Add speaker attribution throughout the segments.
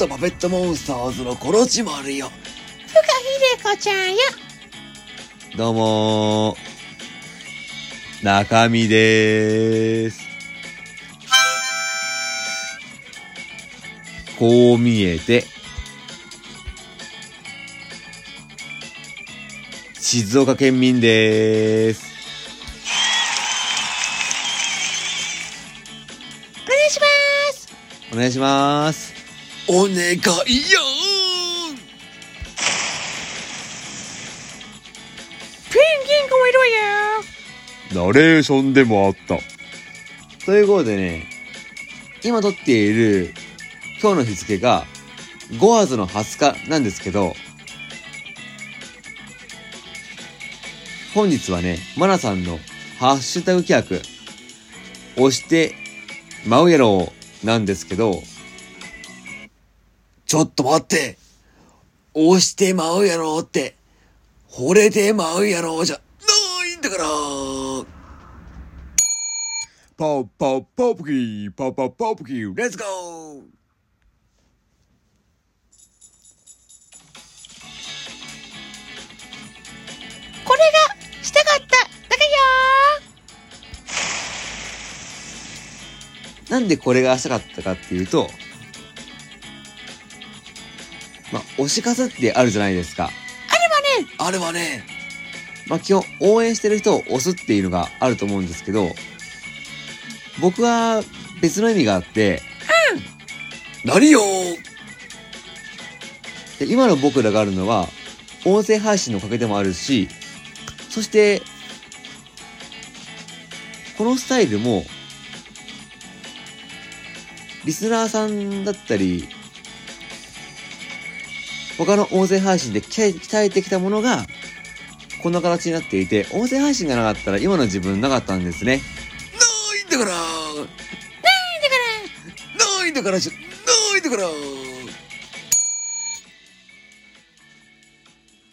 Speaker 1: とパペットモンスターズのコロチマルよ。
Speaker 2: ふかひでこちゃんよ。
Speaker 3: どうもー。中身でーす。こう見えて、静岡県民でーす。
Speaker 2: お願いします。
Speaker 3: お願いします。
Speaker 1: お願いよ
Speaker 2: ペンギンがいるわよ。
Speaker 3: ナレーションでもあった。ということでね、今撮っている今日の日付が5月の20日なんですけど、本日はね、マナさんのハッシュタグ企画、推して、まうやろーなんですけど、
Speaker 1: ちょっと待って。推してまうやろうって、惚れてまうやろうじゃ。ないんだから。
Speaker 3: パッパッパップキー、パッパッパップキー、
Speaker 1: レッツゴー。
Speaker 2: これがしたかっただけよ。
Speaker 3: なんでこれがしたかったかっていうと、推し活ってあるじゃないですか。
Speaker 1: あれはね、
Speaker 3: まあ、基本応援してる人を推すっていうのがあると思うんですけど、僕は別の意味があって、
Speaker 1: 何よ
Speaker 3: で今の僕らがあるのは、音声配信のおかげでもあるし、そして、このスタイルも、リスナーさんだったり、他の音声配信で鍛えてきたものが、こんな形になっていて、音声配信がなかったら今の自分なかったんですね。
Speaker 1: ないんだからないんだからじゃないんだから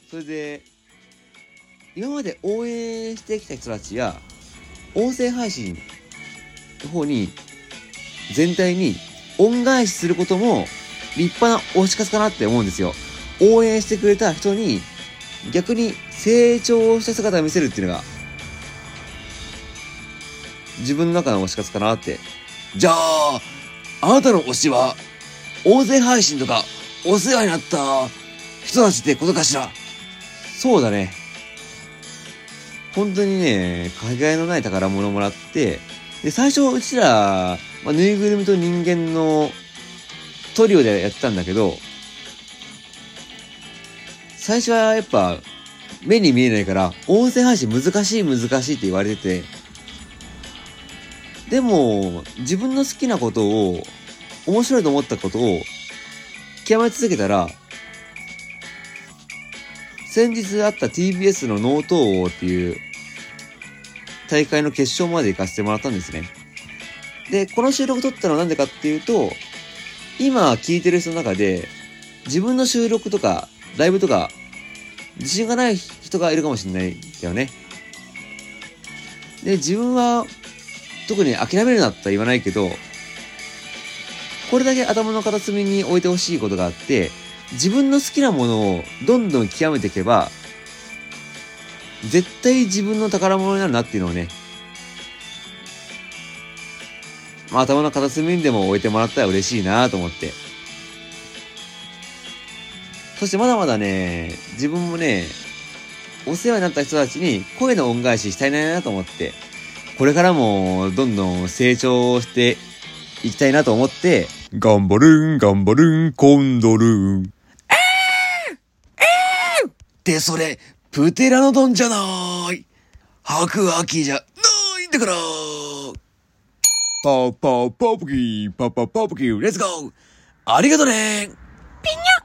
Speaker 3: それで、今まで応援してきた人たちや、音声配信の方に、全体に恩返しすることも、立派な推し活かなって思うんですよ。応援してくれた人に、逆に成長した姿を見せるっていうのが、自分の中の推し活かなって。
Speaker 1: じゃあ、あなたの推しは、音声配信とか、お世話になった人たちってことかしら？
Speaker 3: そうだね。本当にね、かけがえのない宝物をもらって、で、最初、うちら、まあ、ぬいぐるみと人間のトリオでやってたんだけど、最初はやっぱ、目に見えないから、音声配信難しい難しいって言われてて、でも、自分の好きなことを、面白いと思ったことを、極め続けたら、先日あった TBS のノート王っていう大会の決勝まで行かせてもらったんですね。で、この収録撮ったのはなんでかっていうと、今聞いてる人の中で、自分の収録とか、ライブとか、自信がない人がいるかもしれないだよね。で、自分は、特に諦めるなとは言わないけど、これだけ頭の片隅に置いてほしいことがあって、自分の好きなものをどんどん極めていけば、絶対自分の宝物になるなっていうのをね、まあ頭の片隅にでも置いてもらったら嬉しいなと思って。そしてまだまだね、自分もね、お世話になった人たちに声の恩返ししたいなと思って、これからもどんどん成長していきたいなと思って、頑張るん、頑張るん、コンドルン。
Speaker 1: ってそれ、プテラノドンじゃない。白亜紀じゃないんだから。
Speaker 3: パーパーパープキー、パーパーパープキー、
Speaker 1: レッツゴー。ありがとね。
Speaker 2: ピニョ